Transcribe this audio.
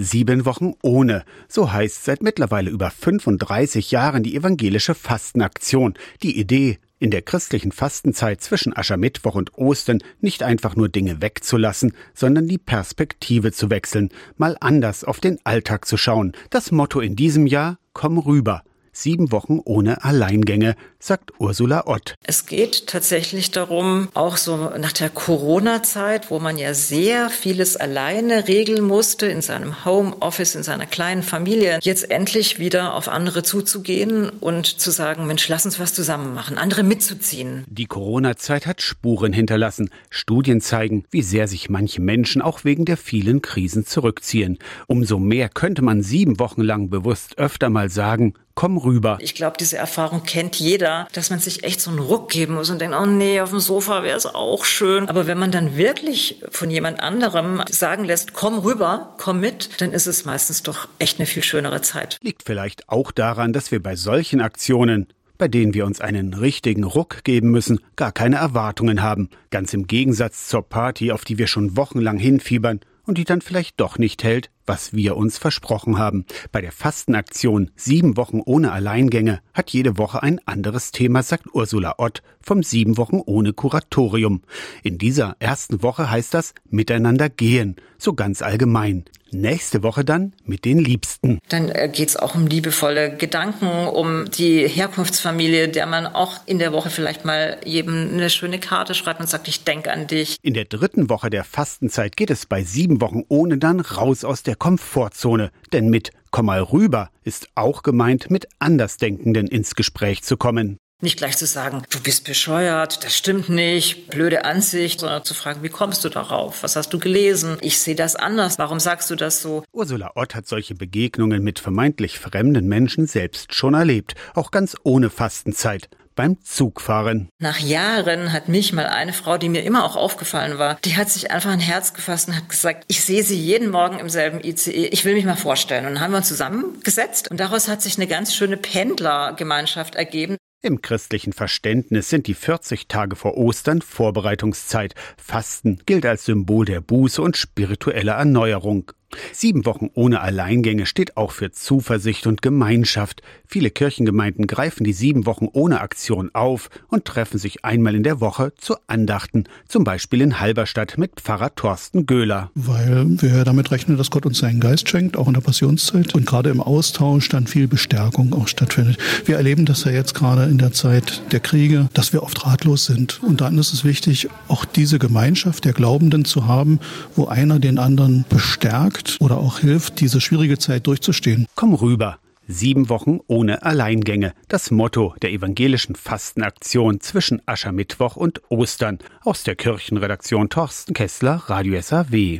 Sieben Wochen ohne. So heißt seit mittlerweile über 35 Jahren die evangelische Fastenaktion. Die Idee, in der christlichen Fastenzeit zwischen Aschermittwoch und Ostern nicht einfach nur Dinge wegzulassen, sondern die Perspektive zu wechseln, mal anders auf den Alltag zu schauen. Das Motto in diesem Jahr, komm rüber. Sieben Wochen ohne Alleingänge, sagt Ursula Ott. Es geht tatsächlich darum, auch so nach der Corona-Zeit, wo man ja sehr vieles alleine regeln musste in seinem Homeoffice, in seiner kleinen Familie, jetzt endlich wieder auf andere zuzugehen und zu sagen, Mensch, lass uns was zusammen machen, andere mitzuziehen. Die Corona-Zeit hat Spuren hinterlassen. Studien zeigen, wie sehr sich manche Menschen auch wegen der vielen Krisen zurückziehen. Umso mehr könnte man sieben Wochen lang bewusst öfter mal sagen, komm rüber. Ich glaube, diese Erfahrung kennt jeder, dass man sich echt so einen Ruck geben muss und denkt, oh nee, auf dem Sofa wäre es auch schön. Aber wenn man dann wirklich von jemand anderem sagen lässt, komm rüber, komm mit, dann ist es meistens doch echt eine viel schönere Zeit. Liegt vielleicht auch daran, dass wir bei solchen Aktionen bei denen wir uns einen richtigen Ruck geben müssen, gar keine Erwartungen haben, ganz im Gegensatz zur Party, auf die wir schon wochenlang hinfiebern und die dann vielleicht doch nicht hält, was wir uns versprochen haben. Bei der Fastenaktion Sieben Wochen ohne Alleingänge hat jede Woche ein anderes Thema, sagt Ursula Ott vom Sieben Wochen ohne Kuratorium. In dieser ersten Woche heißt das Miteinander gehen, so ganz allgemein. Nächste Woche dann mit den Liebsten. Dann äh, geht es auch um liebevolle Gedanken, um die Herkunftsfamilie, der man auch in der Woche vielleicht mal jedem eine schöne Karte schreibt und sagt, ich denke an dich. In der dritten Woche der Fastenzeit geht es bei sieben Wochen ohne dann raus aus der Komfortzone, denn mit Komm mal rüber ist auch gemeint, mit Andersdenkenden ins Gespräch zu kommen. Nicht gleich zu sagen, du bist bescheuert, das stimmt nicht, blöde Ansicht, sondern zu fragen, wie kommst du darauf? Was hast du gelesen? Ich sehe das anders. Warum sagst du das so? Ursula Ott hat solche Begegnungen mit vermeintlich fremden Menschen selbst schon erlebt, auch ganz ohne Fastenzeit beim Zugfahren. Nach Jahren hat mich mal eine Frau, die mir immer auch aufgefallen war, die hat sich einfach ein Herz gefasst und hat gesagt, ich sehe sie jeden Morgen im selben ICE, ich will mich mal vorstellen. Und dann haben wir uns zusammengesetzt und daraus hat sich eine ganz schöne Pendlergemeinschaft ergeben. Im christlichen Verständnis sind die 40 Tage vor Ostern Vorbereitungszeit. Fasten gilt als Symbol der Buße und spiritueller Erneuerung. Sieben Wochen ohne Alleingänge steht auch für Zuversicht und Gemeinschaft. Viele Kirchengemeinden greifen die sieben Wochen ohne Aktion auf und treffen sich einmal in der Woche zu Andachten, zum Beispiel in Halberstadt mit Pfarrer Thorsten Göhler. Weil wir damit rechnen, dass Gott uns seinen Geist schenkt, auch in der Passionszeit und gerade im Austausch dann viel Bestärkung auch stattfindet. Wir erleben das ja jetzt gerade in der Zeit der Kriege, dass wir oft ratlos sind. Und dann ist es wichtig, auch diese Gemeinschaft der Glaubenden zu haben, wo einer den anderen bestärkt stärkt oder auch hilft, diese schwierige Zeit durchzustehen. Komm rüber. Sieben Wochen ohne Alleingänge. Das Motto der evangelischen Fastenaktion zwischen Aschermittwoch und Ostern. Aus der Kirchenredaktion Torsten Kessler, Radio SAW.